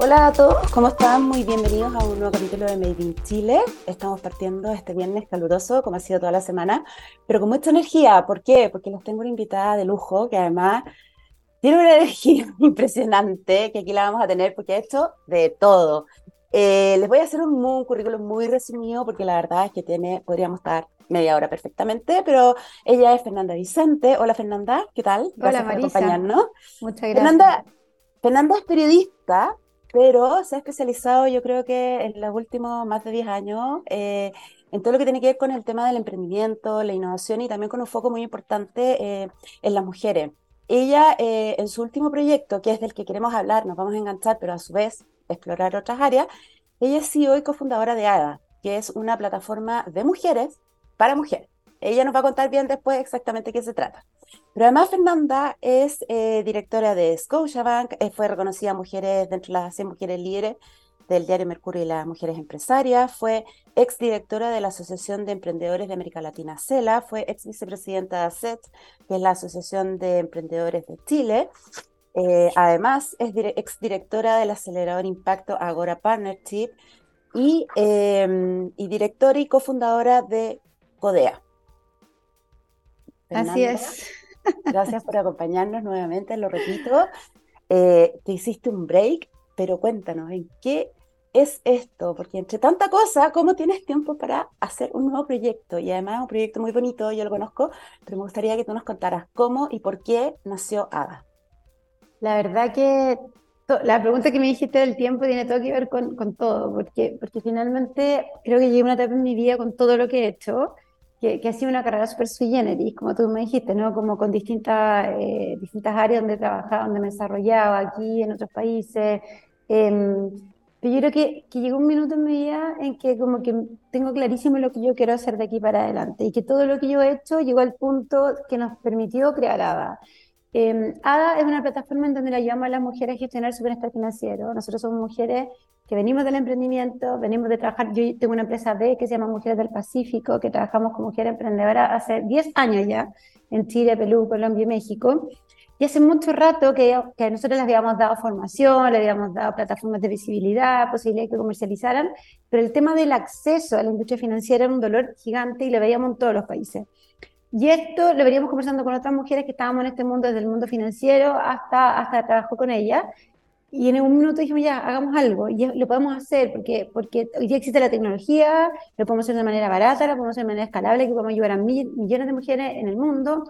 Hola a todos, ¿cómo están? Muy bienvenidos a un nuevo capítulo de Made in Chile. Estamos partiendo este viernes caluroso, como ha sido toda la semana, pero con mucha energía. ¿Por qué? Porque les tengo una invitada de lujo que además tiene una energía impresionante, que aquí la vamos a tener porque ha hecho de todo. Eh, les voy a hacer un, currículum muy resumido porque la verdad es que tiene, podríamos estar media hora perfectamente, pero ella es Fernanda Vicente. Hola Fernanda, ¿qué tal? Gracias Hola Marisa. por acompañarnos. Muchas gracias. Fernanda, Fernanda es periodista, pero se ha especializado yo creo que en los últimos más de 10 años eh, en todo lo que tiene que ver con el tema del emprendimiento, la innovación y también con un foco muy importante eh, en las mujeres. Ella, eh, en su último proyecto, que es del que queremos hablar, nos vamos a enganchar, pero a su vez explorar otras áreas, ella es CEO y cofundadora de ADA, que es una plataforma de mujeres para mujeres. Ella nos va a contar bien después exactamente qué se trata. Pero además Fernanda es eh, directora de Scotiabank, eh, fue reconocida mujeres dentro de las 100 mujeres líderes del diario Mercurio y las mujeres empresarias, fue exdirectora de la Asociación de Emprendedores de América Latina, CELA, fue ex vicepresidenta de ACET, que es la Asociación de Emprendedores de Chile. Eh, además, es exdirectora del acelerador Impacto Agora Partnership y, em, y directora y cofundadora de CODEA. Así es. Gracias por acompañarnos nuevamente, lo repito. Eh, te hiciste un break, pero cuéntanos, ¿en qué es esto? Porque entre tanta cosa, ¿cómo tienes tiempo para hacer un nuevo proyecto? Y además un proyecto muy bonito, yo lo conozco, pero me gustaría que tú nos contaras cómo y por qué nació ADA. La verdad que la pregunta que me dijiste del tiempo tiene todo que ver con, con todo, porque, porque finalmente creo que llegué a una etapa en mi vida con todo lo que he hecho que, ha sido una carrera súper sui generis, como tú me dijiste, ¿no? Como con distintas, eh, distintas áreas donde trabajaba, donde me desarrollaba, aquí, en otros países. Em, pero yo creo que, que, llegó un minuto en mi vida en que como que tengo clarísimo lo que yo quiero hacer de aquí para adelante y que todo lo que yo he hecho llegó al punto que nos permitió crear ADA. Eh, ADA es una plataforma en donde le ayudamos a las mujeres a gestionar su bienestar financiero. Nosotros somos mujeres que venimos del emprendimiento, venimos de trabajar, yo tengo una empresa B que se llama Mujeres del Pacífico, que trabajamos con mujeres emprendedoras hace 10 años ya, en Chile, Perú, Colombia y México. Y hace mucho rato que, que nosotros les habíamos dado formación, le habíamos dado plataformas de visibilidad, posibilidad de que comercializaran, pero el tema del acceso a la industria financiera era un dolor gigante y lo veíamos en todos los países. Y esto lo veníamos conversando con otras mujeres que estábamos en este mundo, desde el mundo financiero hasta, hasta trabajo con ellas. Y en un minuto dijimos, ya, hagamos algo, y lo podemos hacer, porque, porque hoy día existe la tecnología, lo podemos hacer de manera barata, lo podemos hacer de manera escalable, que podemos ayudar a millones de mujeres en el mundo.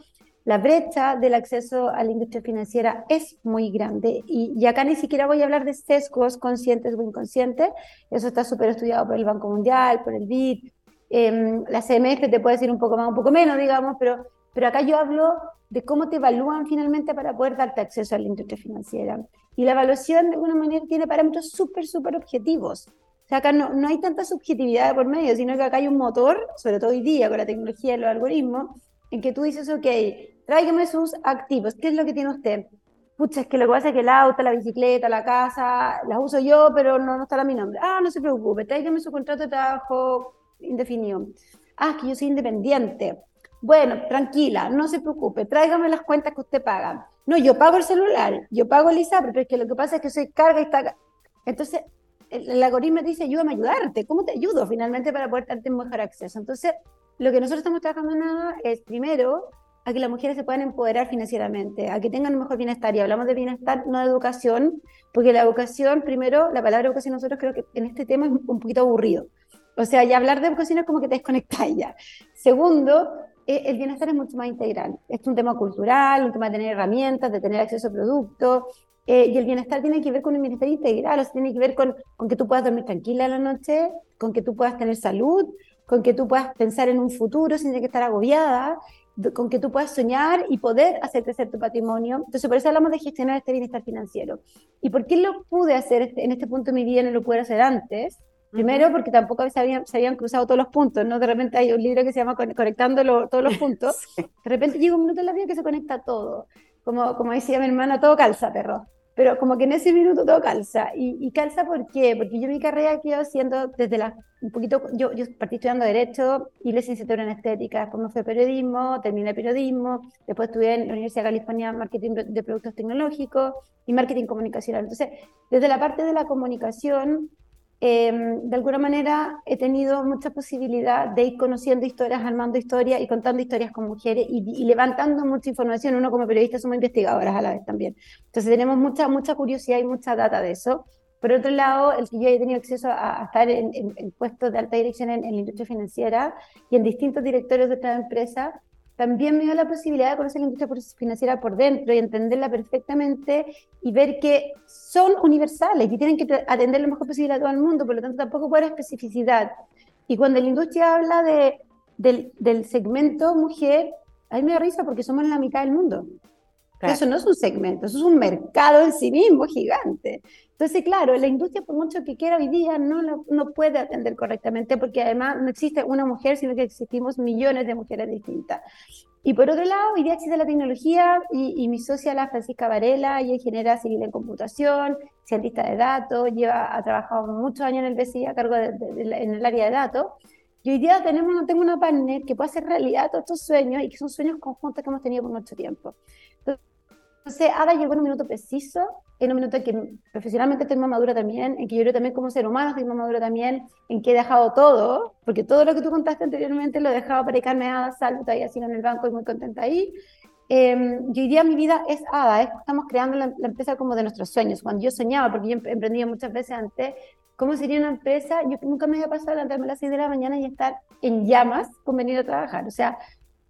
La brecha del acceso a la industria financiera es muy grande, y, y acá ni siquiera voy a hablar de sesgos conscientes o inconscientes, eso está súper estudiado por el Banco Mundial, por el BID, eh, la CMF te puede decir un poco más, un poco menos, digamos, pero, pero acá yo hablo de cómo te evalúan finalmente para poder darte acceso a la industria financiera. Y la evaluación, de alguna manera, tiene parámetros súper, súper objetivos. O sea, acá no, no hay tanta subjetividad por medio, sino que acá hay un motor, sobre todo hoy día con la tecnología y los algoritmos, en que tú dices, ok, tráigame sus activos, ¿qué es lo que tiene usted? Pucha, es que lo que pasa es que el auto, la bicicleta, la casa, las uso yo, pero no, no está a mi nombre. Ah, no se preocupe, tráigame su contrato de trabajo indefinido. Ah, que yo soy independiente. Bueno, tranquila, no se preocupe, tráigame las cuentas que usted paga. No, yo pago el celular, yo pago el ISAPRE, pero es que lo que pasa es que soy carga y está... Entonces, el, algoritmo dice, ayúdame a ayudarte. ¿Cómo te ayudo finalmente para poder darte un mejor acceso? Entonces, lo que nosotros estamos trabajando nada es, primero, a que las mujeres se puedan empoderar financieramente, a que tengan un mejor bienestar. Y hablamos de bienestar, no de educación, porque la educación, primero, la palabra educación nosotros creo que en este tema es un poquito aburrido. O sea, ya hablar de educación es como que te desconectas ya. Segundo, el bienestar es mucho más integral. Es un tema cultural, un tema de tener herramientas, de tener acceso a productos. Eh, y el bienestar tiene que ver con un bienestar integral, o sea, tiene que ver con, que tú puedas dormir tranquila en la noche, con que tú puedas tener salud, con que tú puedas pensar en un futuro sin tener que estar agobiada, con que tú puedas soñar y poder hacer crecer tu patrimonio. Entonces, por eso hablamos de gestionar este bienestar financiero. ¿Y por qué lo pude hacer este, en este punto de mi vida, no lo pude hacer antes? Primero, porque tampoco se habían, se habían, cruzado todos los puntos, ¿no? De repente hay un libro que se llama Conectando todos los puntos. De repente llega un minuto en la vida que se conecta todo. Como, como decía mi hermana, todo calza, perro. pero como que en ese minuto todo calza. ¿Y, calza por qué? Porque yo mi carrera quedo haciendo desde la, un poquito, yo, yo partí estudiando Derecho y licenciatura en Estética, después me fui a Periodismo, terminé Periodismo, después estudié en la Universidad de California Marketing de Productos Tecnológicos y Marketing Comunicacional. Entonces, desde la parte de la comunicación, Em, de alguna manera he tenido mucha posibilidad de ir conociendo historias, armando historias y contando historias con mujeres y, levantando mucha información. Uno como periodista somos investigadoras a la vez también. Entonces tenemos mucha, mucha curiosidad y mucha data de eso. Por otro lado, el que yo he tenido acceso a, estar en, puestos de alta dirección en, en, la industria financiera y en distintos directorios de otras empresas, también me dio la posibilidad de conocer la industria financiera por dentro y entenderla perfectamente y ver que son universales y tienen que atender lo mejor posible a todo el mundo, por lo tanto tampoco puede haber especificidad. Y cuando la industria habla de, del, del segmento mujer, a mí me da risa porque somos la mitad del mundo. Eso no es un segmento, eso es un mercado en sí mismo gigante. Entonces, claro, la industria, por mucho que quiera hoy día, no, no puede atender correctamente porque además no existe una mujer, sino que existimos millones de mujeres distintas. Y por otro lado, hoy día existe la tecnología y, mi socia, la Francisca Varela, ella ingeniera civil en computación, cientista de datos, lleva, ha trabajado muchos años en el BCI a cargo de, en el área de datos. Y hoy día tenemos, tengo una partner que puede hacer realidad todos estos sueños y que son sueños conjuntos que hemos tenido por mucho tiempo. Entonces, Ada llegó en un minuto preciso, en un minuto en que profesionalmente estoy más madura también, en que yo creo también como ser humano estoy más madura también, en que he dejado todo, porque todo lo que tú contaste anteriormente lo he dejado para dedicarme a Ada, salvo, todavía sigo en el banco y muy contenta ahí. Eh, y hoy día mi vida es Ada, estamos creando la, empresa como de nuestros sueños. Cuando yo soñaba, porque yo emprendía muchas veces antes, ¿cómo sería una empresa? Yo nunca me había pasado levantarme a las 6 de la mañana y estar en llamas con venir a trabajar. O sea,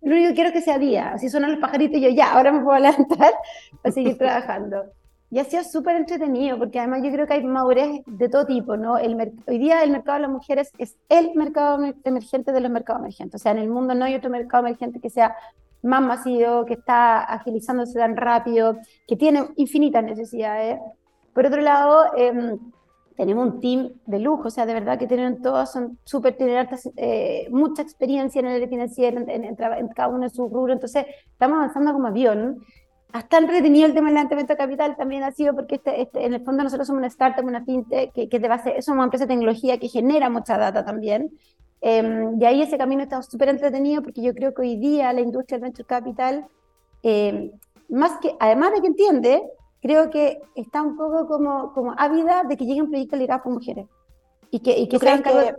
lo único que quiero que sea día. Así suenan los pajaritos y yo ya, ahora me puedo levantar para seguir trabajando. Y ha sido súper entretenido, porque además yo creo que hay madurez de todo tipo, ¿no? El hoy día el mercado de las mujeres es el mercado emergente de los mercados emergentes. O sea, en el mundo no hay otro mercado emergente que sea más masivo, que está agilizándose tan rápido, que tiene infinitas necesidades. Por otro lado, eh, tenemos un team de lujo, o sea, de verdad que tienen todos, son súper, tienen eh, mucha experiencia en el área financiera, en, en, cada uno de sus rubros, entonces estamos avanzando como avión. Hasta entretenido el tema del levantamiento de capital también ha sido porque este, este, en el fondo nosotros somos una startup, una fintech, que, que de base, somos una empresa de tecnología que genera mucha data también. Eh, y ahí ese camino está súper entretenido porque yo creo que hoy día la industria del venture capital, eh, más que, además de que entiende, creo que está un poco como, como ávida de que lleguen proyectos liderados por mujeres. Y que, y que se hagan cargo.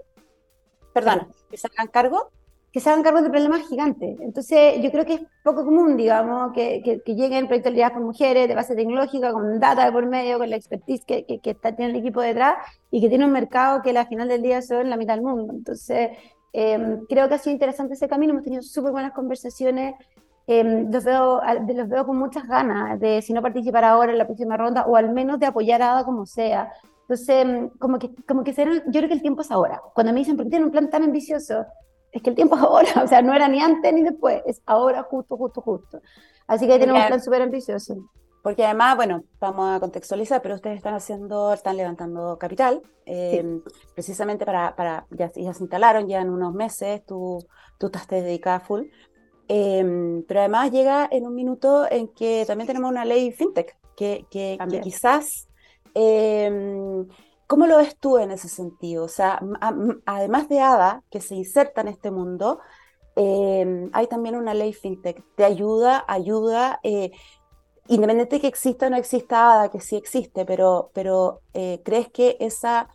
Perdón, que se hagan cargo. Que se hagan cargo de problemas gigantes. Entonces, yo creo que es poco común, digamos, que, que, que lleguen proyectos liderados por mujeres de base tecnológica, con data de por medio, con la expertise que, que, que está, tiene el equipo detrás y que tiene un mercado que al final del día son la mitad del mundo. Entonces, eh, creo que ha sido interesante ese camino. Hemos tenido súper buenas conversaciones Em, los, veo, los veo con muchas ganas de, si no participar ahora en la próxima ronda, o al menos de apoyar a Ada como sea. Entonces, em, como que, como que será, yo creo que el tiempo es ahora. Cuando me dicen, ¿por qué tienen un plan tan ambicioso? Es que el tiempo es ahora, o sea, no era ni antes ni después, es ahora, justo, justo, justo. Así que tenemos un plan súper ambicioso. Porque además, bueno, vamos a contextualizar, pero ustedes están haciendo, están levantando capital, em, precisamente para, para ya, ya, se instalaron ya en unos meses, tú, tú estás dedicada full, Em, pero además llega en un minuto en que también tenemos una ley fintech, que, que, quizás, eh, ¿cómo lo ves tú en ese sentido? O sea, además de ADA, que se inserta en este mundo, em, hay también una ley fintech. ¿Te ayuda? ¿Ayuda? Eh, independiente de que exista o no exista ADA, que sí existe, pero, pero eh, ¿crees que esa,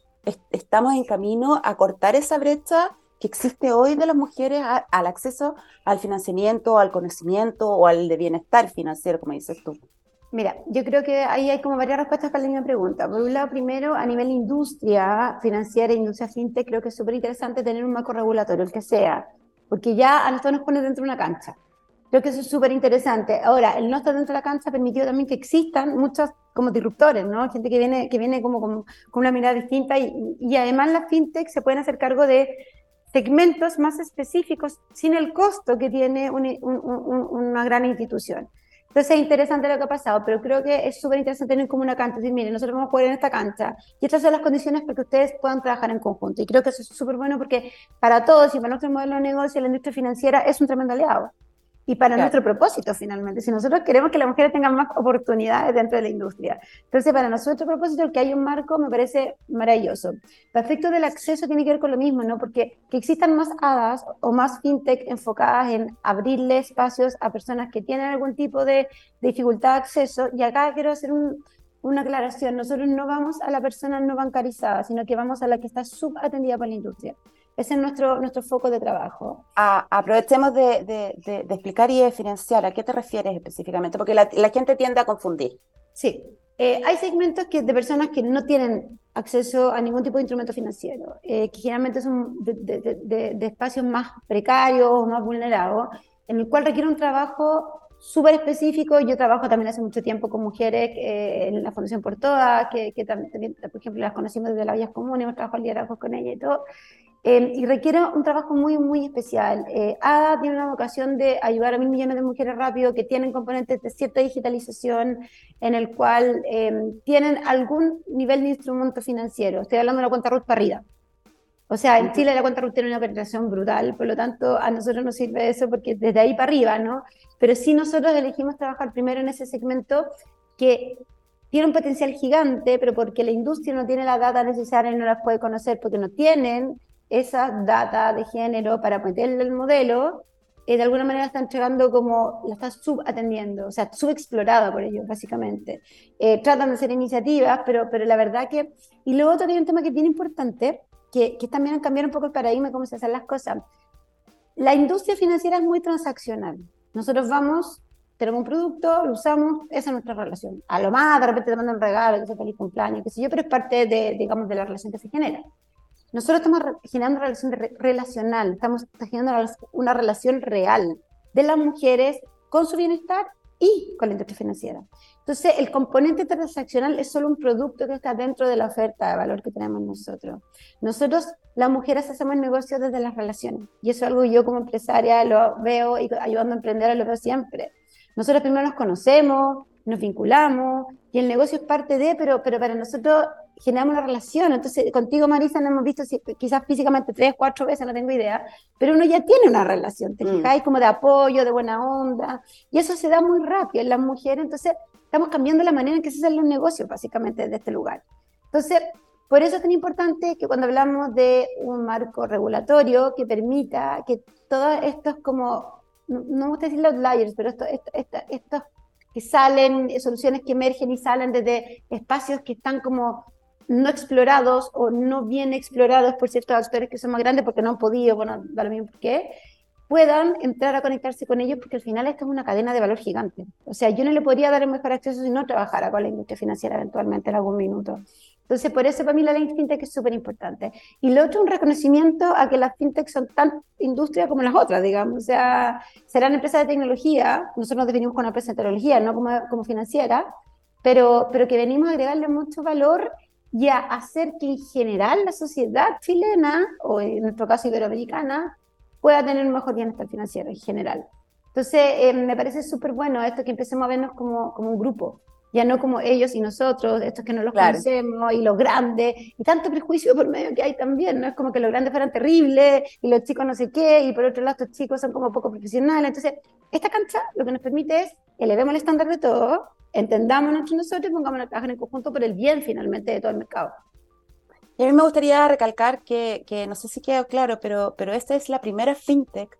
estamos en camino a cortar esa brecha? Que existe hoy de las mujeres al acceso al financiamiento, al conocimiento o al de bienestar financiero, como dices tú? Mira, yo creo que ahí hay como varias respuestas para la misma pregunta. Por un lado, primero, a nivel industria financiera, industria fintech, creo que es súper interesante tener un marco regulatorio, el que sea, porque ya a nosotros nos pone dentro de una cancha. Creo que eso es súper interesante. Ahora, el no estar dentro de la cancha ha permitido también que existan muchos como disruptores, ¿no? Gente que viene, que viene como con, una mirada distinta y, y además las fintech se pueden hacer cargo de segmentos más específicos sin el costo que tiene una gran institución. Entonces es interesante lo que ha pasado, pero creo que es súper interesante tener como una cancha, decir, miren, nosotros vamos a jugar en esta cancha y estas son las condiciones para que ustedes puedan trabajar en conjunto. Y creo que eso es súper bueno porque para todos y para nuestro modelo de negocio, la industria financiera es un tremendo aliado. Y para nuestro propósito finalmente. Si nosotros queremos que las mujeres tengan más oportunidades dentro de la industria. Entonces, para nuestro propósito, que hay un marco me parece maravilloso. Respecto del acceso tiene que ver con lo mismo, ¿no? Porque que existan más hadas o más fintech enfocadas en abrirle espacios a personas que tienen algún tipo de, dificultad de acceso. Y acá quiero hacer una aclaración. Nosotros no vamos a la persona no bancarizada, sino que vamos a la que está subatendida por la industria. Ese es nuestro, nuestro foco de trabajo. aprovechemos de, de, explicar y de financiar. ¿A qué te refieres específicamente? Porque la, la gente tiende a confundir. Sí. Eh, hay segmentos que, de personas que no tienen acceso a ningún tipo de instrumento financiero, eh, que generalmente son de, espacios más precarios o más vulnerados, en el cual requiere un trabajo súper específico. Yo trabajo también hace mucho tiempo con mujeres eh, en la Fundación Por Todas, que, que también, por ejemplo, las conocimos desde las vías comunes, hemos trabajado liderazgo con ella y todo. Em, y requiere un trabajo muy, muy especial. Eh, ADA tiene una vocación de ayudar a mil millones de mujeres rápido que tienen componentes de cierta digitalización en el cual em, tienen algún nivel de instrumento financiero. Estoy hablando de la cuenta RUT para arriba. O sea, en Chile la cuenta RUT tiene una penetración brutal, por lo tanto a nosotros nos sirve eso porque desde ahí para arriba, ¿no? Pero sí nosotros elegimos trabajar primero en ese segmento que tiene un potencial gigante, pero porque la industria no tiene la data necesaria y no las puede conocer porque no tienen esa data de género para meterle el modelo, eh, de alguna manera está entregando como, la está subatendiendo, o sea, subexplorada por ellos, básicamente. Eh, tratan de hacer iniciativas, pero, pero la verdad que... Y luego otro hay un tema que es bien importante, que, que también cambiar un poco el paradigma de cómo se hacen las cosas. La industria financiera es muy transaccional. Nosotros vamos, tenemos un producto, lo usamos, esa es nuestra relación. A lo más, de repente te mandan un regalo, que sea feliz cumpleaños, qué sé yo, pero es parte de, digamos, de la relación que se genera. Nosotros estamos generando una relación relacional, estamos generando una relación real de las mujeres con su bienestar y con la industria financiera. Entonces, el componente transaccional es solo un producto que está dentro de la oferta de valor que tenemos nosotros. Nosotros, las mujeres, hacemos negocios desde las relaciones. Y eso es algo que yo como empresaria lo veo y ayudando a emprender lo veo siempre. Nosotros primero nos conocemos, nos vinculamos y el negocio es parte de, pero, pero para nosotros generamos una relación. Entonces, contigo, Marisa, nos hemos visto quizás físicamente tres, cuatro veces, no tengo idea, pero uno ya tiene una relación, ¿te mm. fijáis? Como de apoyo, de buena onda, y eso se da muy rápido en las mujeres, entonces estamos cambiando la manera en que se hacen los negocios, básicamente, de este lugar. Entonces, por eso es tan importante que cuando hablamos de un marco regulatorio que permita que todos estos como, no, me gusta decir los layers, pero esto, estos que salen, soluciones que emergen y salen desde espacios que están como no explorados o no bien explorados por ciertos actores que son más grandes porque no han podido, bueno, da lo mismo por qué, puedan entrar a conectarse con ellos porque al final esta es una cadena de valor gigante. O sea, yo no le podría dar el mejor acceso si no trabajara con la industria financiera eventualmente en algún minuto. Entonces, por eso para mí la ley fintech es súper importante. Y lo otro, un reconocimiento a que las fintech son tan industria como las otras, digamos. O sea, serán empresas de tecnología, nosotros nos definimos como una empresa de tecnología, no como, como financiera, pero, pero que venimos a agregarle mucho valor y a hacer que en general la sociedad chilena, o en nuestro caso iberoamericana, pueda tener un mejor bienestar financiero en general. Entonces, eh, me parece súper bueno esto que empecemos a vernos como, como un grupo ya no como ellos y nosotros, estos que no los conocemos, y los grandes, y tanto prejuicio por medio que hay también, ¿no? Es como que los grandes fueran terribles, y los chicos no sé qué, y por otro lado estos chicos son como poco profesionales. Entonces, esta cancha lo que nos permite es elevemos el estándar de todo, entendamos entre nosotros y pongamos a trabajar en conjunto por el bien finalmente de todo el mercado. Y a mí me gustaría recalcar que, que, no sé si quedó claro, pero, pero esta es la primera fintech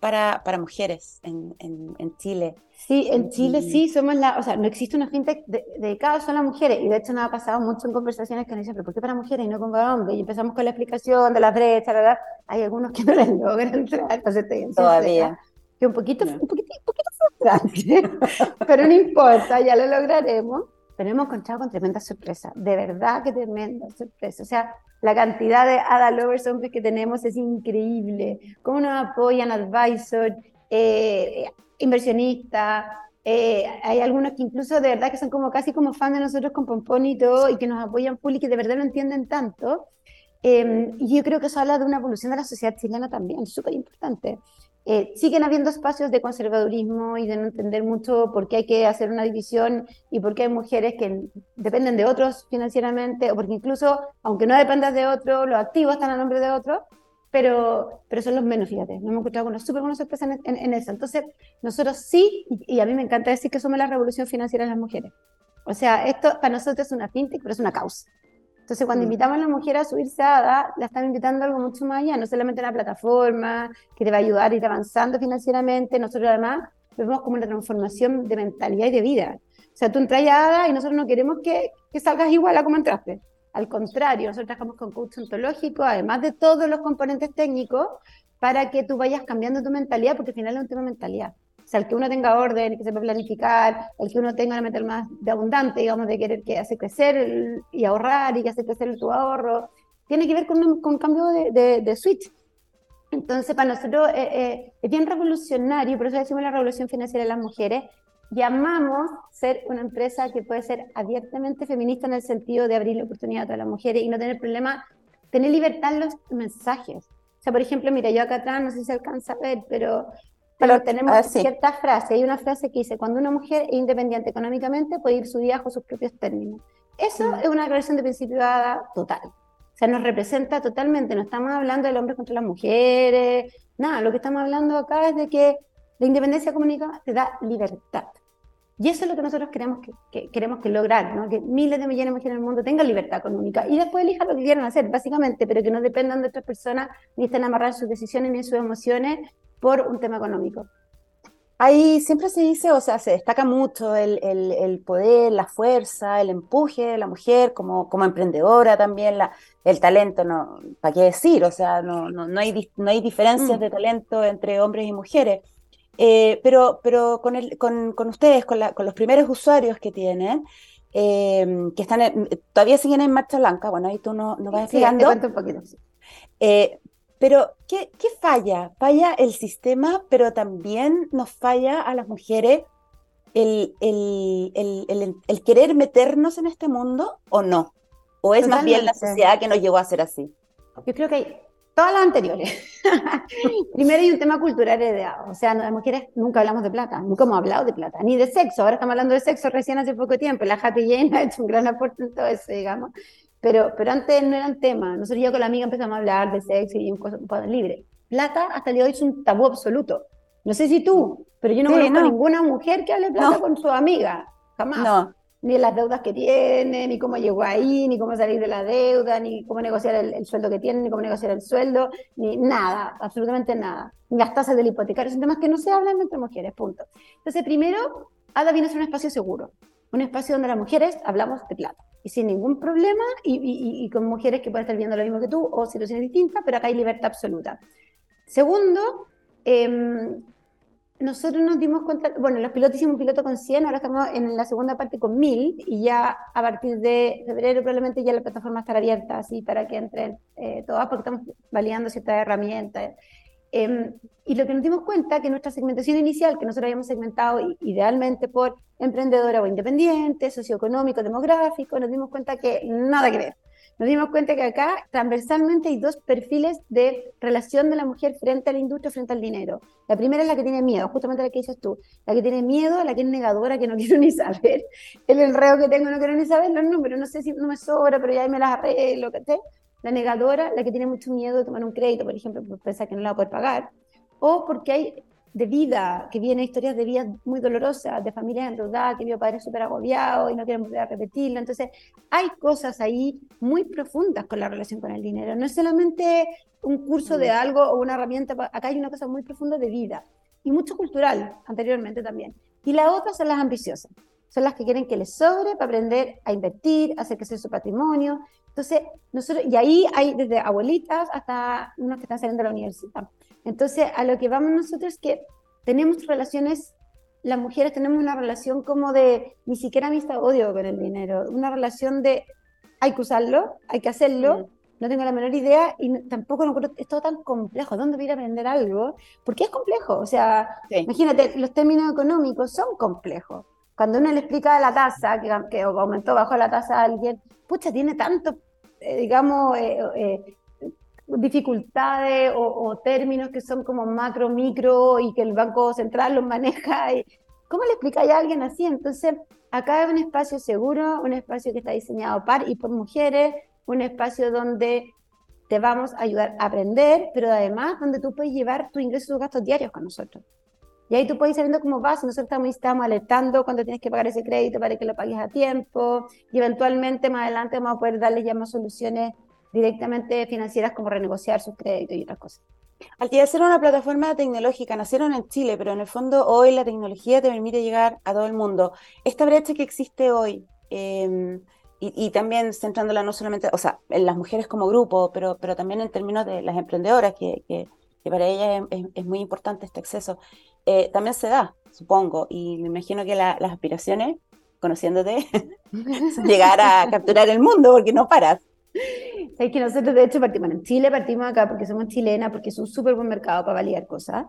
para, para mujeres en, en, en Chile. Sí, en Chile sí, somos la, o sea, no existe una fintech dedicada solo a mujeres, y de hecho nos ha pasado mucho en conversaciones que nos dicen, pero ¿por qué para mujeres y no con hombres? Y empezamos con la explicación de la brecha, ¿verdad? Hay algunos que no les logran entrar, entonces Todavía. Que un poquito, un poquito, un poquito frustrante, pero no importa, ya lo lograremos. Pero hemos encontrado con tremenda sorpresa, de verdad que tremenda sorpresa. O sea, la cantidad de ADA lovers hombres que tenemos es increíble. Cómo nos apoyan advisor, eh, inversionistas, eh, hay algunos que incluso de verdad que son como casi como fan de nosotros con Pompón y todo, y que nos apoyan full y que de verdad no entienden tanto. Eh, y yo creo que eso habla de una evolución de la sociedad chilena también, súper importante. Eh, siguen habiendo espacios de conservadurismo y de no entender mucho por qué hay que hacer una división y por qué hay mujeres que dependen de otros financieramente, o porque incluso, aunque no dependas de otro, los activos están a nombre de otro. pero, pero son los menos, fíjate. No hemos encontrado una súper buena sorpresa en, en, eso. Entonces, nosotros sí, y, a mí me encanta decir que somos la revolución financiera de las mujeres. O sea, esto para nosotros es una fintech, pero es una causa. Entonces, cuando mm. invitamos a la mujer a subirse a ADA, la están invitando a algo mucho más allá, no solamente una plataforma que te va a ayudar a ir avanzando financieramente, nosotros además vemos como una transformación de mentalidad y de vida. O sea, tú entras a ADA y nosotros no queremos que, que salgas igual a como entraste. Al contrario, nosotros trabajamos con coach ontológico, además de todos los componentes técnicos, para que tú vayas cambiando tu mentalidad, porque al final es un tema de mentalidad. O sea, el que uno tenga orden, que sepa planificar, el que uno tenga una mentalidad más de abundante, digamos, de querer que hace crecer y ahorrar y que hace crecer tu ahorro, tiene que ver con un, cambio de, de, switch. Entonces, para nosotros eh, eh, es bien revolucionario, por eso decimos la revolución financiera de las mujeres, llamamos ser una empresa que puede ser abiertamente feminista en el sentido de abrir la oportunidad a todas las mujeres y no tener problema, tener libertad en los mensajes. O sea, por ejemplo, mira, yo acá atrás, no sé si se alcanza a ver, pero, pero tenemos ah, ciertas frases. Hay una frase que dice, cuando una mujer es independiente económicamente, puede ir su día bajo sus propios términos. Eso mm. es una declaración de principio total. O sea, nos representa totalmente. No estamos hablando del hombre contra las mujeres, nada. Lo que estamos hablando acá es de que la independencia económica te da libertad. Y eso es lo que nosotros queremos que, queremos que lograr, ¿no? que miles de millones de mujeres en el mundo tengan libertad económica y después elijan lo que quieran hacer, básicamente, pero que no dependan de otras personas ni estén amarradas sus decisiones ni sus emociones por un tema económico. Ahí siempre se dice, o sea, se destaca mucho el, el, el, poder, la fuerza, el empuje de la mujer como, como emprendedora también, la, el talento, no, ¿para qué decir? O sea, no, no, no hay, no hay diferencias mm. de talento entre hombres y mujeres. Eh, pero pero con, el, con, con ustedes, con, la, con, los primeros usuarios que tienen, eh, que están todavía siguen en marcha blanca, bueno, ahí tú no, no vas explicando. un poquito. Eh, pero, ¿qué, ¿qué, falla? Falla el sistema, pero también nos falla a las mujeres el, el, el, el querer meternos en este mundo o no. ¿O es más bien la sociedad que nos llevó a ser así? Yo creo que hay todas las anteriores. Primero hay un tema cultural heredado, o sea, las mujeres nunca hablamos de plata, nunca hemos hablado de plata, ni de sexo, ahora estamos hablando de sexo recién hace poco tiempo, la Happy Jane ha hecho un gran aporte en todo eso, digamos, pero, pero antes no eran tema, nosotros ya con la amiga empezamos a hablar de sexo y un poco libre. Plata hasta el día de hoy es un tabú absoluto. No sé si tú, pero yo no conozco a ninguna mujer que hable plata con su amiga, jamás. No ni las deudas que tiene, ni cómo llegó ahí, ni cómo salir de la deuda, ni cómo negociar el, sueldo que tiene, ni cómo negociar el sueldo, ni nada, absolutamente nada. Ni las tasas del hipotecario, son temas que no se hablan entre mujeres, punto. Entonces, primero, ADA viene a ser un espacio seguro, un espacio donde las mujeres hablamos de plata. Y sin ningún problema, y, con mujeres que pueden estar viendo lo mismo que tú, o situaciones distintas, pero acá hay libertad absoluta. Segundo, eh, nosotros nos dimos cuenta, bueno, los pilotos hicimos un piloto con 100, ahora estamos en la segunda parte con 1000 y ya a partir de febrero probablemente ya la plataforma estará abierta así para que entren eh, todas porque estamos validando ciertas herramientas. Em, y lo que nos dimos cuenta que nuestra segmentación inicial, que nosotros habíamos segmentado idealmente por emprendedora o independiente, socioeconómico, demográfico, nos dimos cuenta que nada que ver. Nos dimos cuenta que acá transversalmente hay dos perfiles de relación de la mujer frente a la industria, frente al dinero. La primera es la que tiene miedo, justamente la que dices tú, la que tiene miedo, la que es negadora, que no quiero ni saber, el enredo que tengo no quiero ni saber los números, no sé si no me sobra, pero ya me las arreglo, te La negadora, la que tiene mucho miedo de tomar un crédito, por ejemplo, por pensar que no la va a poder pagar, o porque hay de vida, que viene historias de vida muy dolorosas, de familias endeudadas, que vio padres súper agobiados y no quieren volver a repetirlo. Entonces, hay cosas ahí muy profundas con la relación con el dinero. No es solamente un curso de algo o una herramienta, acá hay una cosa muy profunda de vida y mucho cultural anteriormente también. Y la otra son las ambiciosas, son las que quieren que les sobre para aprender a invertir, a hacer crecer su patrimonio. Entonces, nosotros, y ahí hay desde abuelitas hasta unos que están saliendo de la universidad. Entonces, a lo que vamos nosotros es que tenemos relaciones, las mujeres tenemos una relación como de ni siquiera amistad odio con el dinero, una relación de hay que usarlo, hay que hacerlo, no tengo la menor idea y tampoco es todo tan complejo. ¿Dónde voy a aprender algo? Porque es complejo. O sea, imagínate, los términos económicos son complejos. Cuando uno le explica la tasa, que, que aumentó, bajó la tasa a alguien, pucha, tiene tanto, eh, digamos, eh, eh, dificultades o, términos que son como macro, micro y que el Banco Central los maneja. ¿Cómo le explicáis a alguien así? Entonces, acá hay un espacio seguro, un espacio que está diseñado para y por mujeres, un espacio donde te vamos a ayudar a aprender, pero además donde tú puedes llevar tu ingreso y tus gastos diarios con nosotros. Y ahí tú puedes ir sabiendo cómo vas. Nosotros estamos, estamos alertando cuando tienes que pagar ese crédito para que lo pagues a tiempo. Y eventualmente más adelante vamos a poder darles ya más soluciones directamente financieras como renegociar sus créditos y otras cosas. Al ser una plataforma tecnológica, nacieron en Chile, pero en el fondo hoy la tecnología te permite llegar a todo el mundo. Esta brecha que existe hoy, em, y, también centrándola no solamente, o sea, en las mujeres como grupo, pero, pero también en términos de las emprendedoras, que, que, para ellas es, muy importante este acceso, eh, también se da, supongo, y me imagino que las aspiraciones, conociéndote, llegar a capturar el mundo, porque no paras. Es que nosotros, de hecho, partimos en Chile, partimos acá porque somos chilenas, porque es un súper buen mercado para validar cosas.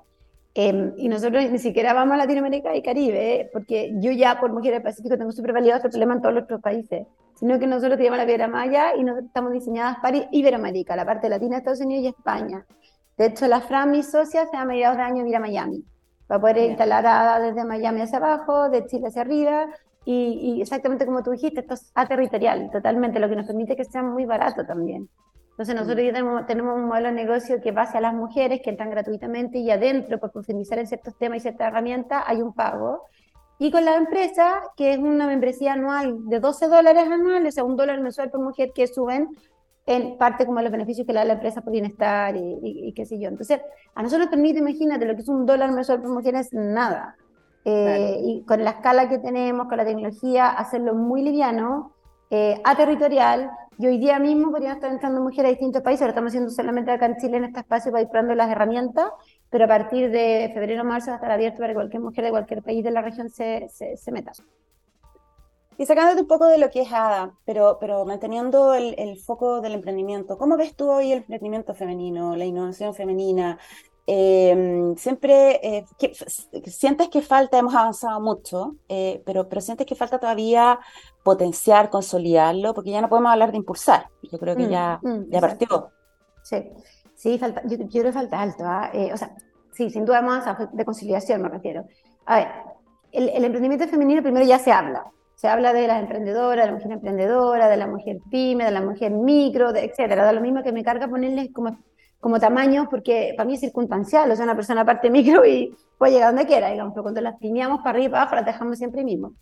Em, y nosotros ni siquiera vamos a Latinoamérica y Caribe, porque yo ya por Mujeres del Pacífico tengo súper validado este problema en todos los otros países, sino que nosotros tenemos la piedra maya y nosotros estamos diseñadas para Iberoamérica, la parte latina, Estados Unidos y España. De hecho, la Fran, mi socia, se a mediados de año ir a Miami, para poder instalar desde Miami hacia abajo, de Chile hacia arriba, y, exactamente como tú dijiste, esto es aterritorial, totalmente, lo que nos permite que sea muy barato también. Entonces nosotros ya tenemos, tenemos, un modelo de negocio que base a las mujeres que entran gratuitamente y adentro, por profundizar en ciertos temas y ciertas herramientas, hay un pago. Y con la empresa, que es una membresía anual de 12 dólares anuales, o sea, un dólar mensual por mujer que suben en parte como los beneficios que le da la empresa por bienestar y, y, qué sé yo. Entonces, a nosotros nos permite, imagínate, lo que es un dólar mensual por mujer es nada. Eh, y con la escala que tenemos, con la tecnología, hacerlo muy liviano, eh, aterritorial, y hoy día mismo podríamos estar entrando mujeres a distintos países, lo estamos haciendo solamente acá en Chile en este espacio para ir probando las herramientas, pero a partir de febrero o marzo va a estar abierto para que cualquier mujer de cualquier país de la región se, se, se meta. Y sacándote un poco de lo que es ADA, pero, pero manteniendo el, el, foco del emprendimiento, ¿cómo ves tú hoy el emprendimiento femenino, la innovación femenina? Em, siempre eh, sientes que falta, hemos avanzado mucho, eh, pero, pero sientes que falta todavía potenciar, consolidarlo, porque ya no podemos hablar de impulsar. Yo creo que mm, ya, mm, ya partió. Sí, sí, falta, yo, creo que falta alto. ¿ah? Eh, o sea, sí, sin duda más de conciliación me refiero. A ver, el, el, emprendimiento femenino primero ya se habla. Se habla de las emprendedoras, de la mujer emprendedora, de la mujer pyme, de la mujer micro, de, etcétera. Da lo mismo que me carga ponerles como como tamaño, porque para mí es circunstancial, o sea, una persona parte micro y puede llegar donde quiera, digamos, pero cuando las piñamos para arriba y para abajo las dejamos siempre mismo.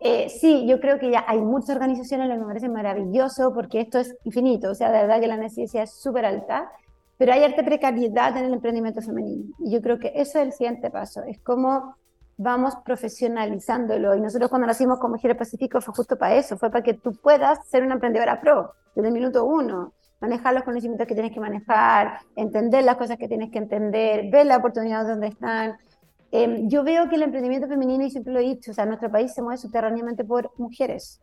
Eh, sí, yo creo que ya hay muchas organizaciones, lo que me parece maravilloso, porque esto es infinito, o sea, de verdad que la necesidad es súper alta, pero hay arte precariedad en el emprendimiento femenino. Y yo creo que eso es el siguiente paso, es como vamos profesionalizándolo. Y nosotros cuando nacimos como Mujeres Pacífico fue justo para eso, fue para que tú puedas ser una emprendedora pro desde el minuto uno manejar los conocimientos que tienes que manejar, entender las cosas que tienes que entender, ver la oportunidad donde están. Em, yo veo que el emprendimiento femenino, y siempre lo he dicho, o sea, nuestro país se mueve subterráneamente por mujeres.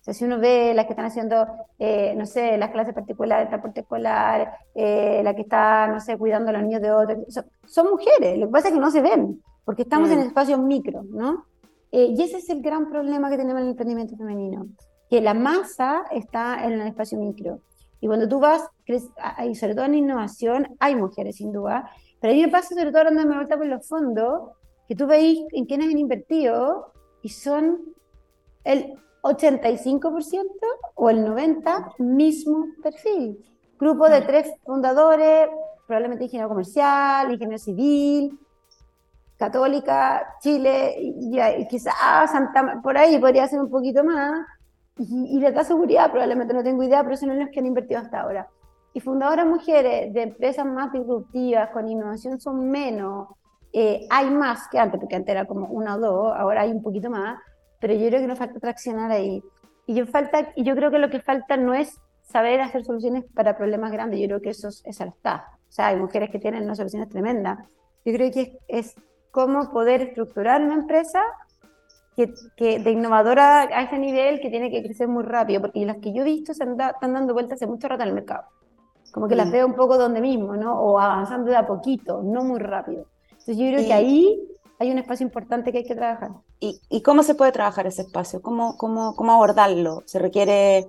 O sea, si uno ve las que están haciendo, eh, no sé, las clases particulares, transporte escolar, eh, la que está, no sé, cuidando a los niños de otros, son, mujeres. Lo que pasa es que no se ven, porque estamos en mm. espacios micro, ¿no? Eh, y ese es el gran problema que tenemos en el emprendimiento femenino, que la masa está en el espacio micro. Y cuando tú vas, y sobre todo en innovación, hay mujeres sin duda, pero a mí me pasa sobre todo me vuelta por los fondos, que tú veis en quiénes han invertido y son el 85% o el 90% mismo perfil. Grupo de tres fundadores, probablemente ingeniero comercial, ingeniero civil, católica, Chile, y, y Santa, por ahí podría ser un poquito más, y, y da seguridad probablemente no tengo idea, pero son los que han invertido hasta ahora. Y fundadoras mujeres de empresas más disruptivas, con innovación, son menos. Eh, hay más que antes, porque antes era como una o dos, ahora hay un poquito más, pero yo creo que nos falta traccionar ahí. Y yo, falta, y yo creo que lo que falta no es saber hacer soluciones para problemas grandes, yo creo que eso, eso está. O sea, hay mujeres que tienen unas soluciones tremendas. Yo creo que es, es cómo poder estructurar una empresa que, de innovadora a ese nivel que tiene que crecer muy rápido, porque las que yo he visto se están dando vueltas hace mucho rato en el mercado. Como que las veo un poco donde mismo, ¿no? O avanzando de a poquito, no muy rápido. Entonces yo creo que ahí hay un espacio importante que hay que trabajar. ¿Y, y cómo se puede trabajar ese espacio? ¿Cómo, cómo, cómo abordarlo? ¿Se requiere...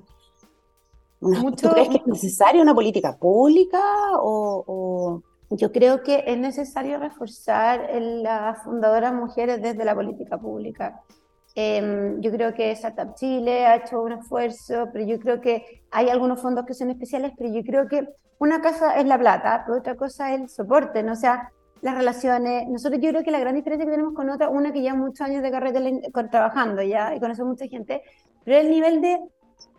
Mucho, ¿Tú crees que es necesaria una política pública o, o... Yo creo que es necesario reforzar las fundadoras mujeres desde la política pública. Em, yo creo que Startup Chile ha hecho un esfuerzo, pero yo creo que hay algunos fondos que son especiales, pero yo creo que una cosa es la plata, pero otra cosa es el soporte, ¿no? O sea, las relaciones. Nosotros yo creo que la gran diferencia que tenemos con otra, una que lleva muchos años de carrera trabajando ya y conoce mucha gente, pero el nivel de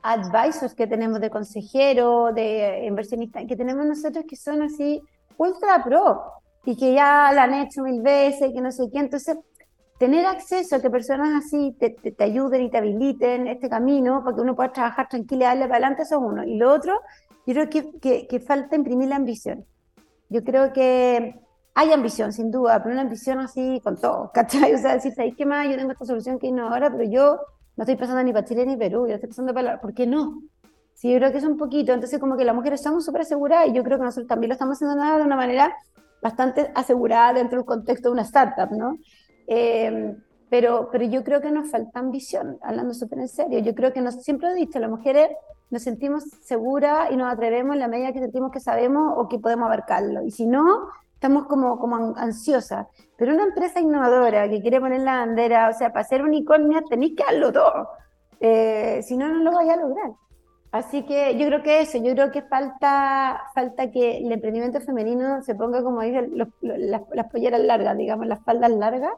advisors que tenemos, de consejero, de inversionistas, que tenemos nosotros que son así ultra pro y que ya la han hecho mil veces, que no sé qué. Entonces, tener acceso a que personas así te, te, ayuden y te habiliten este camino para que uno pueda trabajar tranquilo y darle para adelante, eso es uno. Y lo otro, yo creo que, que, que, falta imprimir la ambición. Yo creo que hay ambición, sin duda, pero una ambición así con todo, ¿cachai? O sea, decir, ¿sabes qué más? Yo tengo esta solución que no ahora, pero yo no estoy pensando ni para Chile ni Perú, yo estoy pensando para... ¿Por qué no? Sí, yo creo que es un poquito, entonces como que las mujeres estamos súper aseguradas y yo creo que nosotros también lo estamos haciendo de una manera bastante asegurada dentro del contexto de una startup, ¿no? Eh, pero, pero yo creo que nos falta ambición, hablando súper en serio. Yo creo que nos, siempre he dicho, las mujeres nos sentimos seguras y nos atrevemos en la medida que sentimos que sabemos o que podemos abarcarlo. Y si no, estamos como, como ansiosas. Pero una empresa innovadora que quiere poner la bandera, o sea, para ser unicornio tenéis que hacerlo todo. Eh, si no, no lo vais a lograr. Así que yo creo que eso, yo creo que falta, falta que el emprendimiento femenino se ponga, como dicen, las, las polleras largas, digamos, las faldas largas,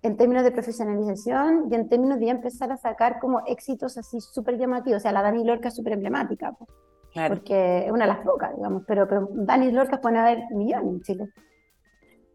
en términos de profesionalización y en términos de ya empezar a sacar como éxitos así súper llamativos. O sea, la Dani Lorca es súper emblemática, porque es una de las pocas, digamos, pero, pero Dani Lorca pueden haber millones en Chile.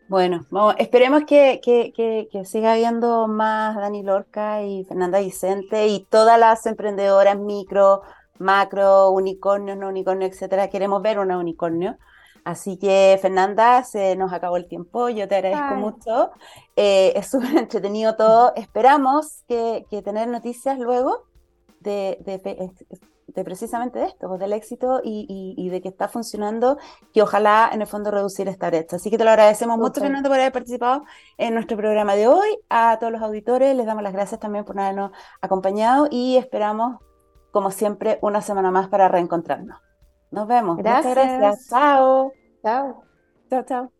Bueno, vamos, esperemos que, que, que, siga habiendo más Dani Lorca y Fernanda Vicente y todas las emprendedoras micro, macro, unicornios, no unicornios, etcétera. Queremos ver una unicornio. Así que, Fernanda, se nos acabó el tiempo. Yo te agradezco mucho. Eh, es súper entretenido todo. Esperamos que, que tener noticias luego de, de, de precisamente de esto, pues, del éxito y, de que está funcionando, y ojalá en el fondo reducir esta brecha. Así que te lo agradecemos mucho, Fernando, por haber participado en nuestro programa de hoy. A todos los auditores les damos las gracias también por habernos acompañado y esperamos, como siempre, una semana más para reencontrarnos. Nos vemos. Gracias. Muchas gracias. Chao. Chao. Chao, chao.